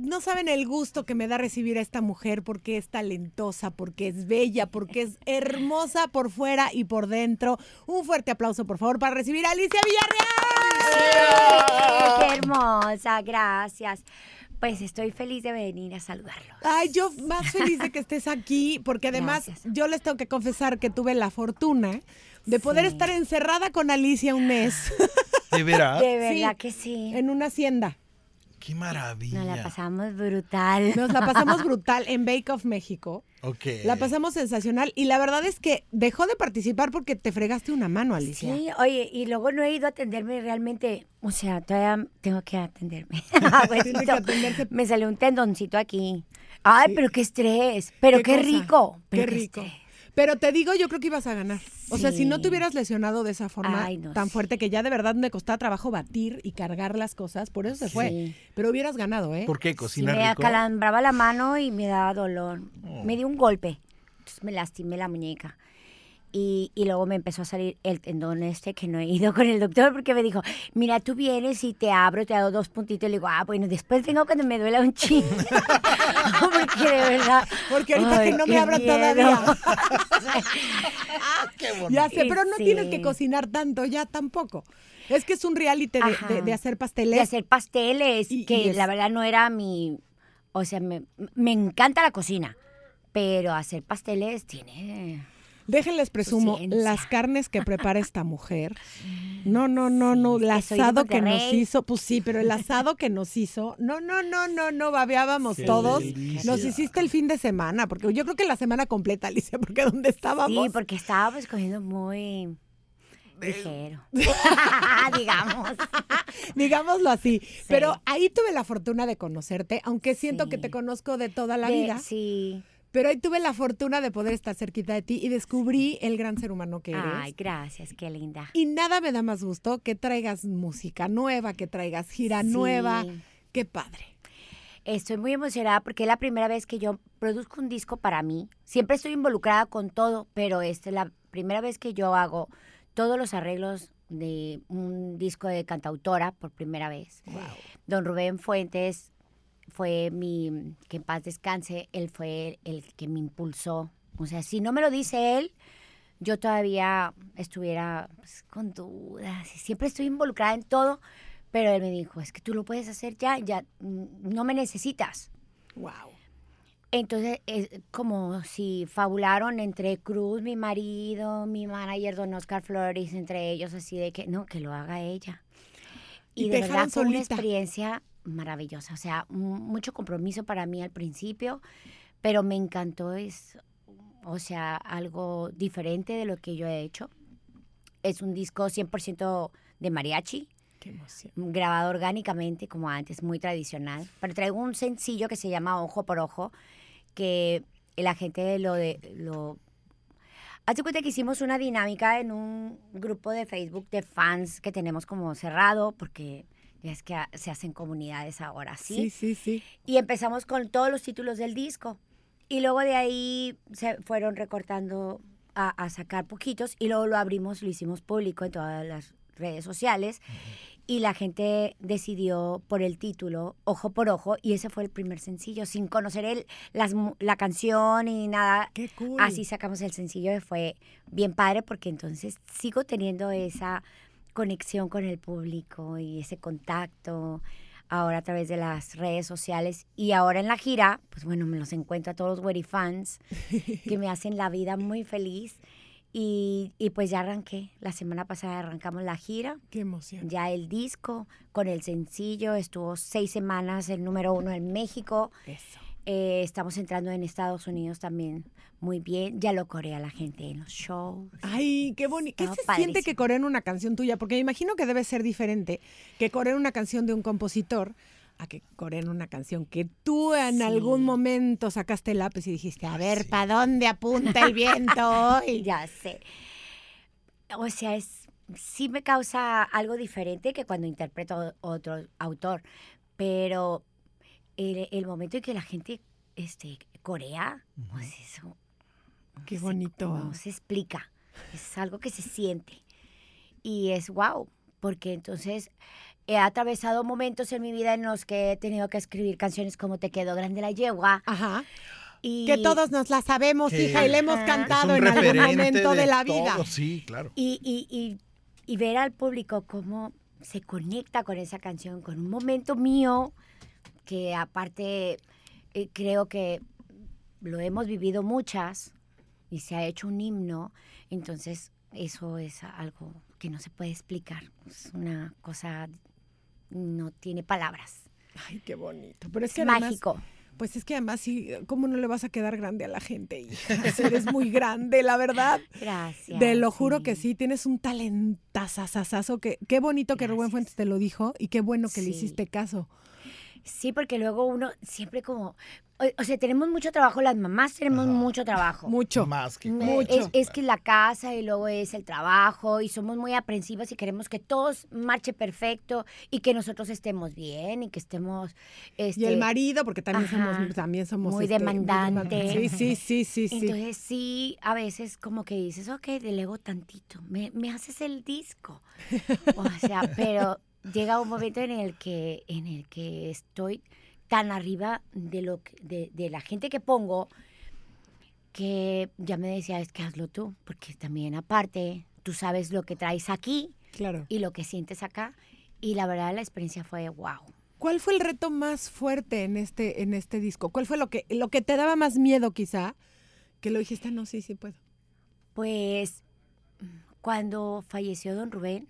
No saben el gusto que me da recibir a esta mujer porque es talentosa, porque es bella, porque es hermosa por fuera y por dentro. Un fuerte aplauso, por favor, para recibir a Alicia Villarreal. ¡Qué hermosa! Gracias. Pues estoy feliz de venir a saludarlo. Ay, yo más feliz de que estés aquí, porque además Gracias. yo les tengo que confesar que tuve la fortuna de poder Sí. estar encerrada con Alicia un mes ¿De veras? De verdad que sí. en una hacienda. ¡Qué maravilla! Nos la pasamos brutal. Nos la pasamos brutal en Bake Off México. Ok. La pasamos sensacional y la verdad es que dejó de participar porque te fregaste una mano, Alicia. Sí, oye, y luego no he ido a atenderme realmente. O sea, todavía tengo que atenderme. Que atenderse. Me salió un tendoncito aquí. Ay, Sí. pero qué estrés. Pero qué, rico. Pero Qué rico. Pero te digo, yo creo que ibas a ganar. O sea, si no te hubieras lesionado de esa forma Ay, no, tan sí. fuerte que ya de verdad me costaba trabajo batir y cargar las cosas, por eso se fue. Sí. Pero hubieras ganado, ¿eh? ¿Por qué? Sí, ¿Cocina me rico? acalambraba la mano y me daba dolor. Oh. Me dio un golpe. Entonces me lastimé la muñeca. Y, y luego me empezó a salir el tendón este que no he ido con el doctor porque me dijo, mira, tú vienes y te abro, te hago dos puntitos. Y le digo, ah, bueno, después vengo cuando me duela un chingo. porque de verdad... Porque ahorita que no me qué abra miedo. todavía. ¡Qué bonito! Ya sé, pero no Sí. tienes que cocinar tanto ya tampoco. Es que es un reality de, Ajá. de- de hacer pasteles. de hacer pasteles, Y- que y es- la verdad no era mi... O sea, me, me encanta la cocina, pero hacer pasteles tiene... Déjenles presumo las carnes que prepara esta mujer. No, no, no, no. El asado que nos hizo, pues sí, pero el asado que nos hizo, no, no, no, no, no, babeábamos Qué todos. delicia. Nos hiciste el fin de semana, porque yo creo que la semana completa, Alicia, porque donde estábamos. Sí, porque estábamos cogiendo muy ligero. Digamos. Digámoslo así. Pero ahí tuve la fortuna de conocerte, aunque siento Sí. que te conozco de toda la De- vida. Sí. Pero ahí tuve la fortuna de poder estar cerquita de ti y descubrí el gran ser humano que eres. Ay, gracias, qué linda. Y nada me da más gusto que traigas música nueva, que traigas gira Sí. nueva. Qué padre. Estoy muy emocionada porque es la primera vez que yo produzco un disco para mí. Siempre estoy involucrada con todo, pero esta es la primera vez que yo hago todos los arreglos de un disco de cantautora por primera vez. Don Rubén Fuentes fue mi, que en paz descanse, él fue el que me impulsó. O sea, si no me lo dice él, yo todavía estuviera pues, con dudas. Siempre estoy involucrada en todo, pero él me dijo, es que tú lo puedes hacer ya, ya mm, no me necesitas. Wow. Entonces, es como si fabularon entre Cruz, mi marido, mi manager, don Oscar Flores, entre ellos, así de que, no, que lo haga ella. Y de verdad fue una experiencia maravillosa. O sea, mu- mucho compromiso para mí al principio, pero me encantó. Es, o sea, algo diferente de lo que yo he hecho. Es un disco 100% de mariachi Qué emoción. grabado orgánicamente como antes, muy tradicional. Pero traigo un sencillo que se llama Ojo por Ojo, que la gente lo de lo Hace cuenta que hicimos una dinámica en un grupo de Facebook de fans que tenemos como cerrado, porque es que se hacen comunidades ahora, Sí, ¿sí? sí, sí. Y empezamos con todos los títulos del disco. Y luego de ahí se fueron recortando a, a sacar poquitos y luego lo abrimos, lo hicimos público en todas las redes sociales. Y la gente decidió por el título, Ojo por Ojo, y ese fue el primer sencillo, sin conocer el, las la canción y nada. Qué cool. Así sacamos el sencillo y fue bien padre porque entonces sigo teniendo esa conexión con el público y ese contacto ahora a través de las redes sociales y ahora en la gira, pues bueno, me los encuentro a todos los Wery fans que me hacen la vida muy feliz y, y pues ya arranqué, la semana pasada arrancamos la gira, Qué emoción. ya el disco con el sencillo, estuvo seis semanas el número uno en México, Eso. Eh, estamos entrando en Estados Unidos también muy bien. Ya lo corea la gente en los shows. Ay, qué bonito. ¿Qué se siente que coreen una canción tuya? Porque me imagino que debe ser diferente que coreen una canción de un compositor a que coreen una canción que tú en algún momento sacaste el lápiz y dijiste, a ver, ¿para dónde apunta el viento Y ya sé. O sea, es, sí me causa algo diferente que cuando interpreto otro autor, pero el, el momento en que la gente este, corea, pues eso... Qué se- bonito. No se explica, es algo que se siente. Y es wow, porque entonces he atravesado momentos en mi vida en los que he tenido que escribir canciones como Te quedó grande la yegua. Ajá. Y, Que todos nos la sabemos, Que hija, y le hemos. Es cantado en algún momento de, la vida. todo, Sí, claro. y, y, y, y ver al público cómo se conecta con esa canción, con un momento mío que aparte eh, creo que lo hemos vivido muchas y se ha hecho un himno, entonces eso es algo que no se puede explicar, es una cosa, no tiene palabras, Ay, qué bonito. Pero es es que además, mágico. pues es que además, sí, ¿cómo no le vas a quedar grande a la gente? hija? Eres muy grande, la verdad. Gracias. Te lo juro que sí, tienes un talentazazazazo que qué bonito que Rubén. Fuentes te lo dijo y qué bueno que le hiciste caso. Sí, porque luego uno siempre como, o, o sea, tenemos mucho trabajo, las mamás tenemos Ajá. mucho trabajo. Mucho. Más que Mucho. Es, es que la casa y luego es el trabajo y somos muy aprensivas y queremos que todo marche perfecto y que nosotros estemos bien y que estemos... Y el este, marido, porque también Ajá. somos, también somos Muy este, demandante. Sí, sí, sí, sí, sí. Entonces sí, a veces como que dices, ok, delego tantito, me, me haces el disco. O sea, pero llega un momento en el que, en el que estoy tan arriba de, lo que- de, de la gente que pongo que ya me decía, es que hazlo tú, porque también aparte tú sabes lo que traes aquí Claro. y lo que sientes acá. Y la verdad la experiencia fue wow. ¿Cuál fue el reto más fuerte en este, en este disco? ¿Cuál fue lo que, lo que te daba más miedo quizá? Que lo dijiste, no, sí, sí puedo. Pues cuando falleció don Rubén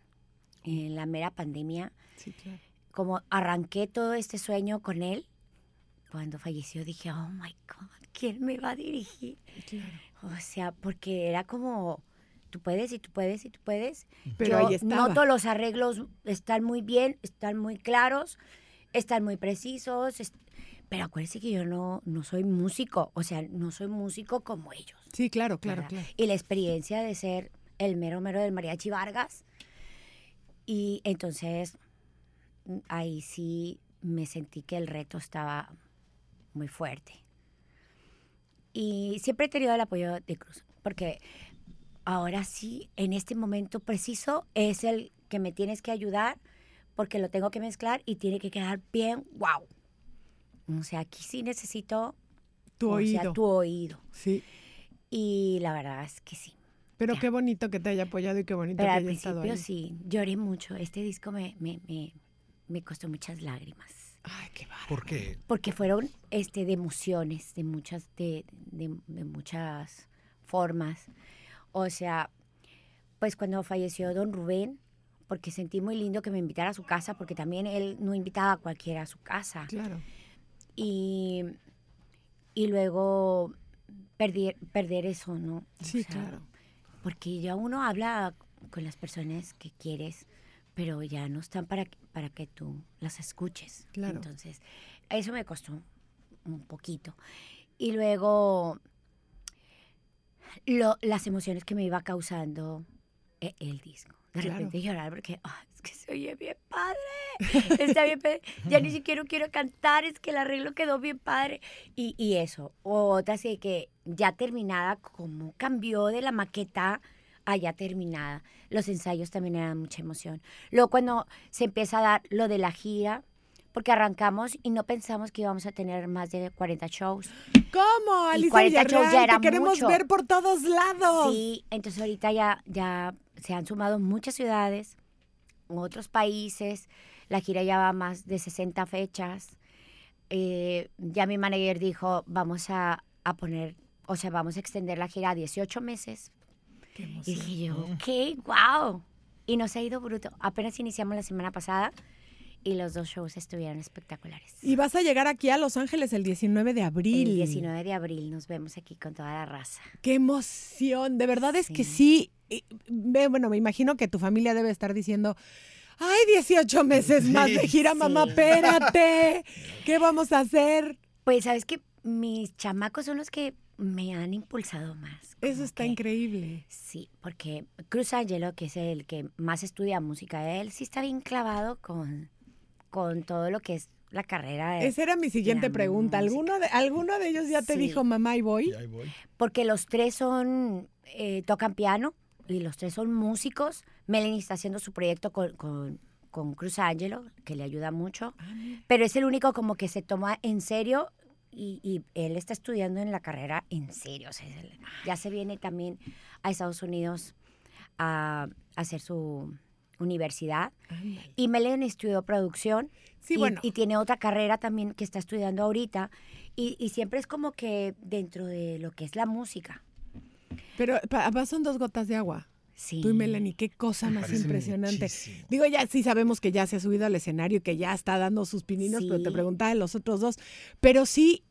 en la mera pandemia, Sí, claro. como arranqué todo este sueño con él, cuando falleció dije, oh my God, ¿quién me va a dirigir? O sea, porque era como, tú puedes y tú puedes y tú puedes. Pero Yo ahí estaba. noto los arreglos están muy bien, están muy claros, están muy precisos, es- pero acuérdense que yo no, no soy músico, o sea, no soy músico como ellos. Sí, claro, claro, ¿verdad? claro. Y la experiencia de ser el mero mero del mariachi Vargas. Y entonces ahí sí me sentí que el reto estaba muy fuerte. Y siempre he tenido el apoyo de Cruz, porque ahora sí, en este momento preciso, es el que me tienes que ayudar, porque lo tengo que mezclar y tiene que quedar bien, wow. O sea, aquí sí necesito Tu o oído. sea, tu oído. Sí. Y la verdad es que sí. Pero Ya. qué bonito que te haya apoyado y qué bonito Pero que al haya estado principio ahí. sí, lloré mucho. Este disco me, me, me, me costó muchas lágrimas. Ay, qué bárbaro. ¿Por qué? Porque fueron este, de emociones, de muchas, de, de, de muchas formas. O sea, pues cuando falleció don Rubén, porque sentí muy lindo que me invitara a su casa, porque también él no invitaba a cualquiera a su casa. Claro. Y, y luego perder, perder eso, ¿no? O Sí, sea, claro. Porque ya uno habla con las personas que quieres, pero ya no están para, para que tú las escuches. Claro. Entonces, eso me costó un poquito. Y luego, lo- las emociones que me iba causando el disco. De Claro. repente llorar porque "Ah, es que se oye bien padre. Está bien padre. Ya ni siquiera quiero cantar, es que el arreglo quedó bien padre. Y, y eso. Otra así que ya terminada, como cambió de la maqueta a ya terminada. Los ensayos también eran mucha emoción. Luego cuando se empieza a dar lo de la gira, porque arrancamos y no pensamos que íbamos a tener más de 40 shows. ¿Cómo, Y Alicia 40 shows Villarreal? ya Te era queremos mucho. ver por todos lados. Sí, entonces ahorita ya, ya se han sumado muchas ciudades, otros países. La gira ya va a más de 60 fechas. Eh, ya mi manager dijo, vamos a, a poner, o sea, vamos a extender la gira a 18 meses. Qué Y dije yo, ok, wow. Y nos ha ido bruto. Apenas iniciamos la semana pasada y los dos shows estuvieron espectaculares. Y vas a llegar aquí a Los Ángeles el 19 de abril. El 19 de abril nos vemos aquí con toda la raza. Qué emoción, de verdad es que Sí. Y, Bueno, me imagino que tu familia debe estar diciendo, Ay, 18 meses más de Sí, gira, mamá, espérate. ¿Qué vamos a hacer? Pues sabes que mis chamacos son los que me han impulsado más. Eso está que- increíble. Sí, porque Cruz Angelo, que es el que más estudia música, él sí está bien clavado con, con todo lo que es la carrera. de- Esa era mi siguiente pregunta. ¿Alguno de, ¿Alguno de ellos ya te Sí. dijo, mamá, y voy? Y ahí voy. Porque los tres son, eh, tocan piano y los tres son músicos. Melanie está haciendo su proyecto con, con, con Cruz Angelo, que le ayuda mucho. Ah. Pero es el único como que se toma en serio y, y él está estudiando en la carrera en serio. O sea, él ya se viene también a Estados Unidos a, a hacer su universidad. Ándale. Y Melanie estudió producción. Sí, y, bueno. y tiene otra carrera también que está estudiando ahorita. Y, y siempre es como que dentro de lo que es la música. Pero papá son dos gotas de agua. Sí. Tú y Melanie, qué cosa más impresionante. muchísimo. Digo, ya sí sabemos que ya se ha subido al escenario y que ya está dando sus pininos, pero te preguntaba de los otros dos. Pero sí,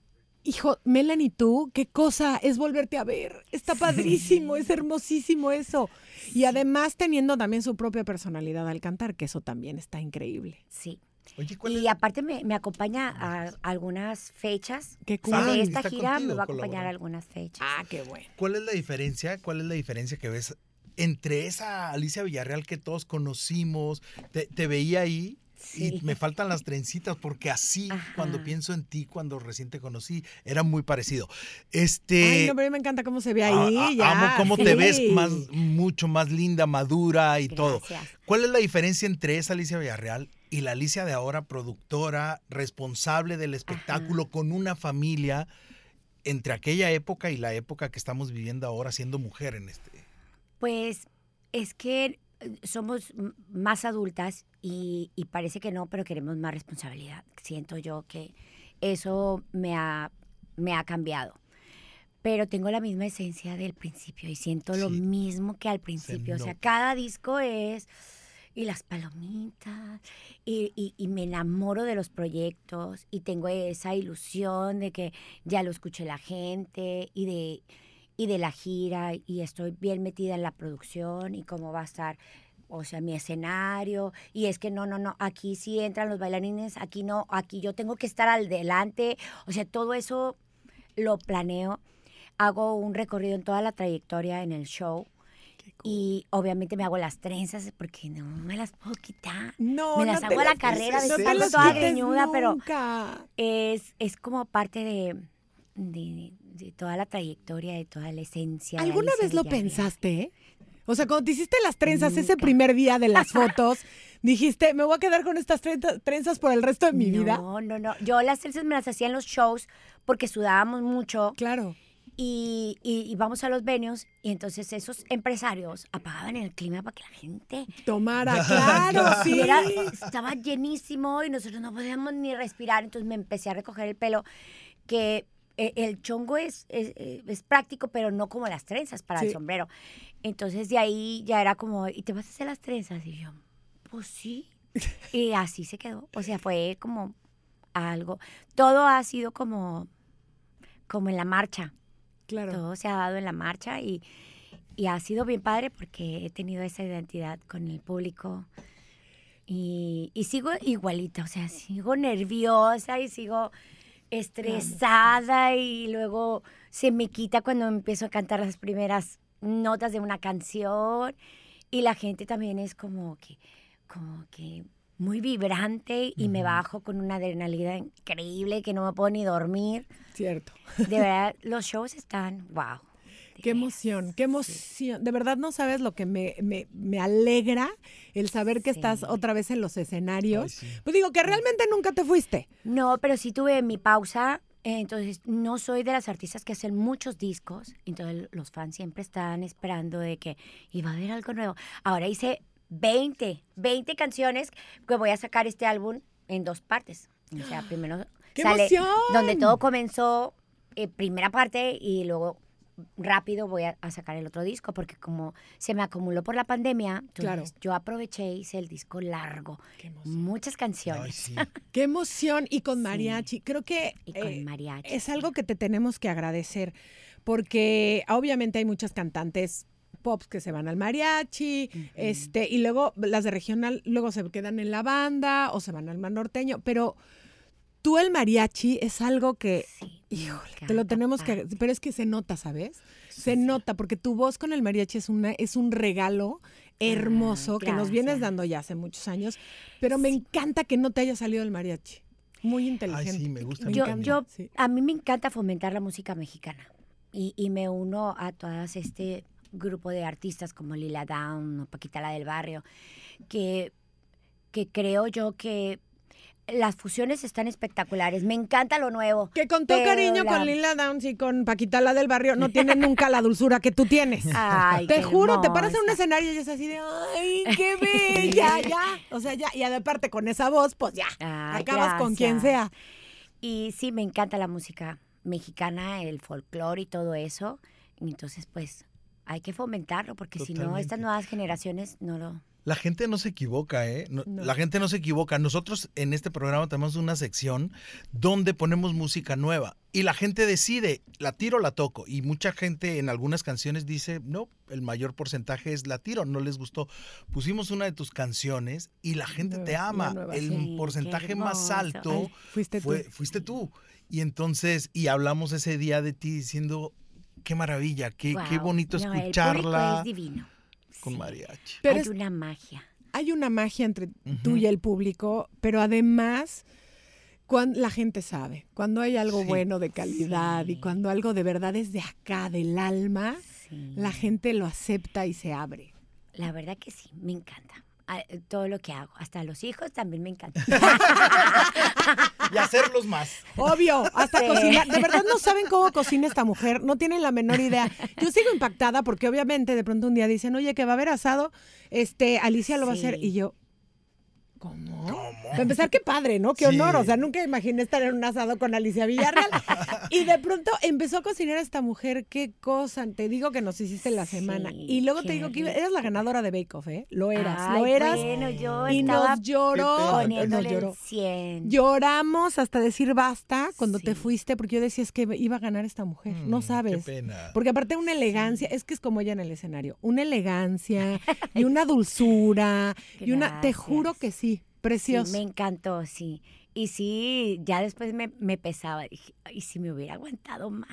hijo, Melanie, tú, qué cosa es volverte a ver. Está padrísimo, es hermosísimo eso. Y además teniendo también su propia personalidad al cantar, que eso también está increíble. Sí. Oye, ¿cuál Y es? aparte me, me acompaña a algunas fechas. Qué cool. Ah, de esta gira me va a acompañar colaborando. algunas fechas. Ah, qué bueno. ¿Cuál es la diferencia? ¿Cuál es la diferencia que ves entre esa Alicia Villarreal que todos conocimos? Te, te veía ahí Sí. y me faltan las trencitas porque así, Ajá. cuando pienso en ti, cuando recién te conocí, era muy parecido. Este. Ay, no, pero me encanta cómo se ve a- ahí. a- ya. amo cómo te ves más, mucho más linda, madura y todo. Gracias. ¿Cuál es la diferencia entre esa Alicia Villarreal y la Alicia de ahora, productora, responsable del espectáculo, con una familia, entre aquella época y la época que estamos viviendo ahora siendo mujer en este? Pues es que eh, somos más adultas y, y parece que no, pero queremos más responsabilidad. Siento yo que eso me ha, me ha cambiado. Pero tengo la misma esencia del principio y siento lo mismo que al principio. O sea, cada disco es... Y las palomitas, y, y- y me enamoro de los proyectos, y tengo esa ilusión de que ya lo escuche la gente, y de, y de la gira y estoy bien metida en la producción y cómo va a estar, o sea, mi escenario. Y es que no, no, no, aquí sí entran los bailarines, aquí no, aquí yo tengo que estar al delante. O sea, todo eso lo planeo. Hago un recorrido en toda la trayectoria en el show. Y obviamente me hago las trenzas porque no me las puedo quitar. No, me las hago a la carrera, de estar toda greñuda, pero es, es como parte de, de, de toda la trayectoria, de toda la esencia. ¿Alguna vez lo pensaste? O sea, cuando te hiciste las trenzas ese primer día de las fotos, dijiste, me voy a quedar con estas trenza- trenzas por el resto de mi vida. No, no, no. Yo las trenzas me las hacía en los shows porque sudábamos mucho Claro. Y, y íbamos a los venues y entonces esos empresarios apagaban el clima para que la gente Tomara, claro, sí. era- estaba llenísimo y nosotros no podíamos ni respirar. Entonces me empecé a recoger el pelo, que eh, el chongo es, es, eh, es práctico, pero no como las trenzas para Sí. el sombrero. Entonces de ahí ya era como, ¿y te vas a hacer las trenzas? Y yo, pues sí. Y así se quedó. O sea, fue como algo. Todo ha sido como, como en la marcha. Claro. Todo se ha dado en la marcha y, y ha sido bien padre porque he tenido esa identidad con el público. Y, y sigo igualita, o sea, sigo nerviosa y sigo estresada y luego se me quita cuando empiezo a cantar las primeras notas de una canción y la gente también es como que, como que muy vibrante y me bajo con una adrenalina increíble que no me puedo ni dormir. Cierto. De verdad, los shows están, wow. Qué emoción, qué emoción. De verdad no sabes lo que me, me, me alegra el saber que Sí. estás otra vez en los escenarios. Ay, sí. Pues digo que realmente nunca te fuiste. No, pero sí tuve mi pausa. eh, Entonces, no soy de las artistas que hacen muchos discos. Entonces, los fans siempre están esperando de que iba a haber algo nuevo. Ahora hice 20, 20 canciones que voy a sacar este álbum en dos partes. O sea, primero ¡Qué sale emoción! donde todo comenzó, eh, primera parte, y luego rápido voy a, a sacar el otro disco, porque como se me acumuló por la pandemia, entonces Claro. yo aproveché y hice el disco largo. Qué emoción. Muchas canciones. Ay, sí. Qué emoción. Y con Sí. mariachi. Creo que Y con eh, mariachi. es algo que te tenemos que agradecer. Porque obviamente hay muchas cantantes pops que se van al mariachi, este, y luego las de regional luego se quedan en la banda o se van al mar norteño, pero tú el mariachi es algo que, Sí, híjole, te lo tenemos que, pero es que se nota, ¿sabes? Se nota porque tu voz con el mariachi es una es un regalo hermoso que nos vienes dando ya hace muchos años, pero me encanta que no te haya salido el mariachi. Muy inteligente. Ay, sí, me gusta. Me Yo, encanta, yo, sí. a mí me encanta fomentar la música mexicana y, y me uno a todas este grupo de artistas como Lila Down o Paquita la del Barrio, que, que creo yo que las fusiones están espectaculares. Me encanta lo nuevo. Que con todo cariño la- con Lila Downs y con Paquita la del barrio no tienen nunca la dulzura que tú tienes. Ay, Te juro, te paras en un hermosa. escenario y es así de, ay, qué bella, ya. O sea, ya, y aparte con esa voz, pues ya, Ay, acabas con quien sea. Y sí, me encanta la música mexicana, el folclore y todo eso. Entonces, pues, hay que fomentarlo porque si no, estas nuevas generaciones no lo... La gente no se equivoca, ¿eh? No- No. La gente no se equivoca. Nosotros en este programa tenemos una sección donde ponemos música nueva y la gente decide, la tiro o la toco. Y mucha gente en algunas canciones dice, no, el mayor porcentaje es la tiro, no les gustó. Pusimos una de tus canciones y la gente te ama. nueva, el sí. porcentaje más alto Ay, fuiste fue, tú. fuiste tú. Y entonces, y hablamos ese día de ti diciendo, qué maravilla, qué, qué bonito No, el público escucharla es divino. con Sí. mariachi. Pero Hay es- una magia. hay una magia entre tú y el público, pero además cuando la gente sabe, cuando hay algo Sí. bueno de calidad y cuando algo de verdad es de acá, del alma, Sí. la gente lo acepta y se abre. La verdad que sí, me encanta. Eh, Todo lo que hago, hasta los hijos también me encanta. Y hacerlos más. Obvio, hasta Sí. cocinar. De verdad no saben cómo cocina esta mujer, no tienen la menor idea. Yo sigo impactada porque obviamente de pronto un día dicen, oye, que va a haber asado, este, Alicia lo va a hacer. Y yo, ¿cómo? ¿Cómo? Para empezar, qué padre, ¿no? Qué Sí. honor. O sea, nunca imaginé estar en un asado con Alicia Villarreal. y de pronto empezó a cocinar esta mujer. Qué cosa. Te digo que nos hiciste la semana. Sí, y luego te digo que eras la ganadora de Bake Off, ¿eh? Lo eras, Ay, lo eras. Bueno, yo y estaba nos lloró. Nos poniéndole lloró. el 100. Lloramos hasta decir basta cuando te fuiste porque yo decía es que iba a ganar esta mujer. no Mm, sabes. Qué pena. Porque aparte una elegancia, es que es como ella en el escenario, una elegancia y una dulzura y una, te juro que sí, Sí, precioso. me encantó, sí. Y sí, ya después me, me pesaba. Dije, y si me hubiera aguantado más.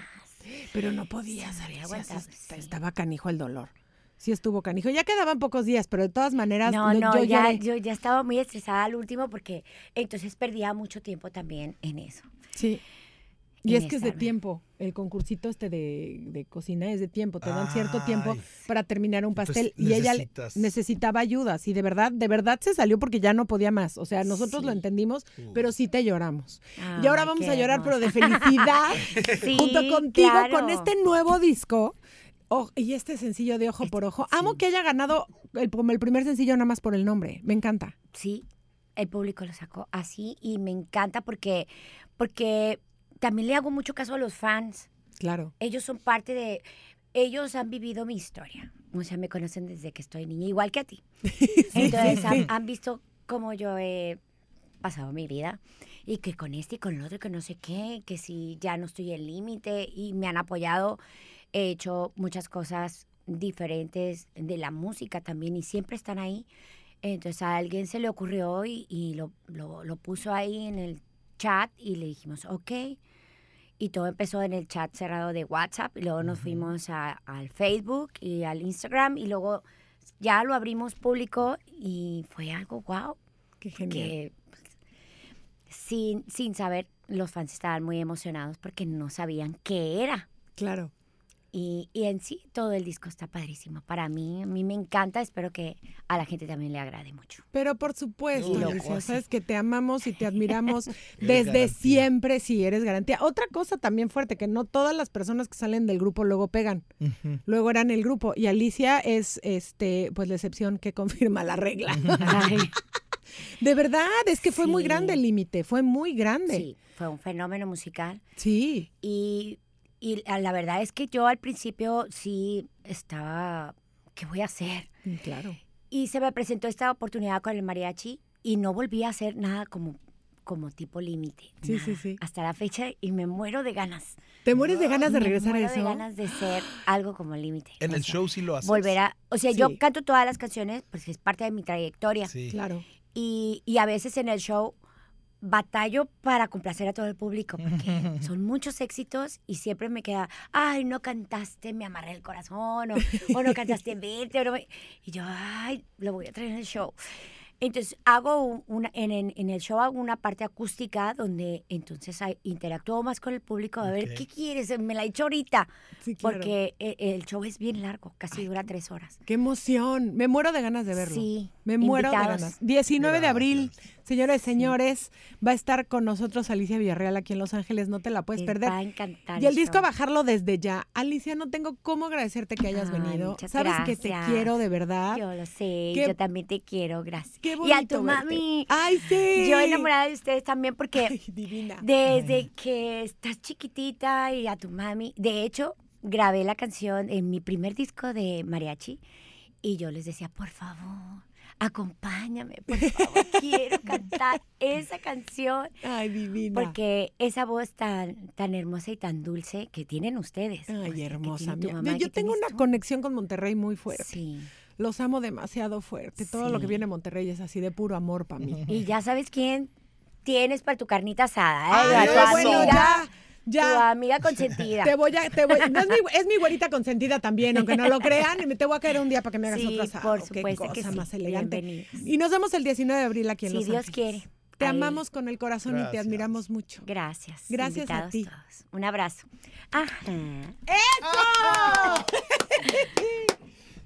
Pero no Sí, Alicia, aguantaba, sí, estaba canijo el dolor. Sí estuvo canijo. Ya quedaban pocos días, pero de todas maneras No, no, yo ya, yo ya estaba muy estresada al último porque entonces perdía mucho tiempo también en eso. Sí. Y es que es de tiempo. El concursito este de, de cocina es de tiempo. Te dan cierto tiempo Ay. para terminar un pastel. y ella necesitaba ayuda. Sí, de verdad, de verdad se salió porque ya no podía más. O sea, nosotros lo entendimos, pero sí te lloramos. y ahora vamos a llorar, pero de felicidad. Sí, junto contigo con este nuevo disco. Oh, y este sencillo de Ojo por Ojo. Amo sí. que haya ganado el, como el primer sencillo nada más por el nombre. Me encanta. Sí, el público lo sacó así y me encanta porque, porque también le hago mucho caso a los fans. Claro. Ellos son parte de... Ellos han vivido mi historia. O sea, me conocen desde que estoy niña, igual que a ti. Entonces sí, han, sí. han visto cómo yo he pasado mi vida y que con este y con el otro, que no sé qué, que si ya no estoy en límite y me han apoyado. He hecho muchas cosas diferentes de la música también y siempre están ahí. Entonces a alguien se le ocurrió y, y lo, lo- lo puso ahí en el chat y le dijimos, ok. Y todo empezó en el chat cerrado de WhatsApp y luego nos fuimos a- al Facebook y al Instagram y luego ya lo abrimos público y fue algo wow Qué genial. que sin, sin saber los fans estaban muy emocionados porque no sabían qué era. Claro. Y, y en sí todo el disco está padrísimo. Para mí, a mí me encanta, espero que a la gente también le agrade mucho. Pero por supuesto, Uy, Alicia, sí. sabes que te amamos y te admiramos desde garantía. siempre, si eres garantía. Otra cosa también fuerte, que no todas las personas que salen del grupo luego pegan. Luego eran el grupo. Y Alicia es este, pues la excepción que confirma la regla. Ay, De verdad, es que fue muy Sí. grande el límite, fue muy grande. sí, fue un fenómeno musical. Sí. Y, y la verdad es que yo al principio sí estaba, ¿qué voy a hacer? Mm, Claro. Y se me presentó esta oportunidad con el mariachi y no volví a hacer nada como, como tipo límite. Sí, sí, Nada. sí. Hasta la fecha y me muero de ganas. ¿Te mueres de ganas de me regresar a muero eso? de ganas de ser algo como límite. En O el sea, show sí lo haces. Volver a, o sea, yo canto todas las canciones, pues es parte de mi trayectoria. Sí. Claro. Y, y a veces en el show batallo para complacer a todo el público, porque son muchos éxitos y siempre me queda, ay, no cantaste, me amarré el corazón, o, o no cantaste vete, o no me-". y yo, ay, lo voy a traer en el show. Entonces hago un- una, en, en- en el show hago una parte acústica donde entonces interactúo más con el público a ver qué quieres, me la he hecho ahorita, Sí, claro. porque e- el, show es bien largo, casi dura tres horas. Qué emoción. Me muero de ganas de verlo. Sí, Me muero invitados. de ganas. 19 de abril, Gracias. señores y señores, va a estar con nosotros Alicia Villarreal aquí en Los Ángeles. No te la puedes Les perder. va a encantar Y el disco a show. bajarlo desde ya. Alicia, no tengo cómo agradecerte que hayas Ay, venido. muchas Sabes que te gracias. quiero de verdad. Yo lo sé, Qué- yo también te quiero, gracias. Qué y a tu verte. mami. Ay, sí. Yo enamorada de ustedes también porque Ay, divina. desde que estás chiquitita y a tu mami, de hecho, grabé la canción en mi primer disco de mariachi y yo les decía, por favor, acompáñame, por favor, quiero cantar esa canción. Ay, divina. Porque esa voz tan, tan hermosa y tan dulce que tienen ustedes. o sea, Ay, que hermosa mía. mamá, Yo tengo una tú. conexión con Monterrey muy fuerte. Sí. Los amo demasiado fuerte. Todo lo que viene de Monterrey es así de puro amor para mí. Y ya sabes quién tienes para tu carnita asada, ¿eh? Ay, a tu eso. bueno, amiga, ya, tu amiga consentida. Te voy a, te voy, no es mi, es mi güerita consentida también, aunque no lo crean, y me te voy a caer un día para que me hagas Sí, otro asado. por Qué supuesto que cosa sí. más elegante. Bienvenidos. Y nos vemos el 19 de abril aquí en Si Los Dios Ángeles. quiere. Te Ahí. amamos con el corazón y te admiramos mucho. Gracias. Gracias a ti. todos. Un abrazo. Ah,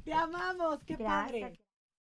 Te amamos, qué padre.